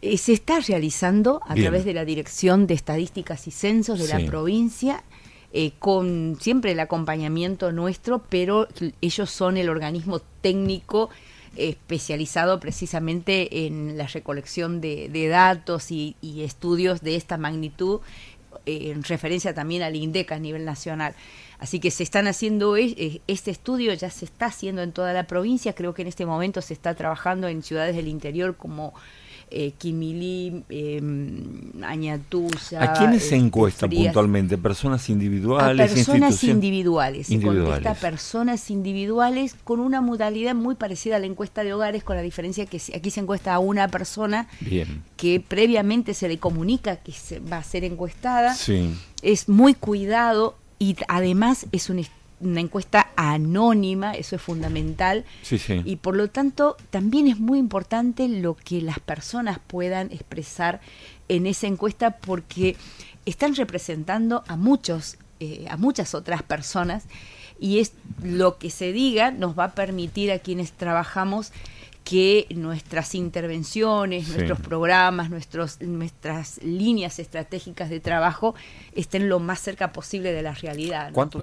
Eh, se está realizando a través de la Dirección de Estadísticas y Censos de la provincia. Eh, con siempre el acompañamiento nuestro, pero ellos son el organismo técnico especializado precisamente en la recolección de, datos y, estudios de esta magnitud, eh, en referencia también al INDEC a nivel nacional. Así que se están haciendo, e, eh, este estudio ya se está haciendo en toda la provincia, creo que en este momento se está trabajando en ciudades del interior como eh, Quimilí, eh, Añatuya. ¿A quiénes se encuesta puntualmente? ¿Personas individuales? A personas individuales. individuales. Se contesta a personas individuales con una modalidad muy parecida a la encuesta de hogares, con la diferencia que aquí se encuesta a una persona que previamente se le comunica que se va a ser encuestada. Sí. Es muy cuidado y además es un una encuesta anónima, eso es fundamental. Y por lo tanto, también es muy importante lo que las personas puedan expresar en esa encuesta porque están representando a muchos, eh, a muchas otras personas y es lo que se diga nos va a permitir a quienes trabajamos que nuestras intervenciones, nuestros programas, nuestros, nuestras líneas estratégicas de trabajo estén lo más cerca posible de la realidad.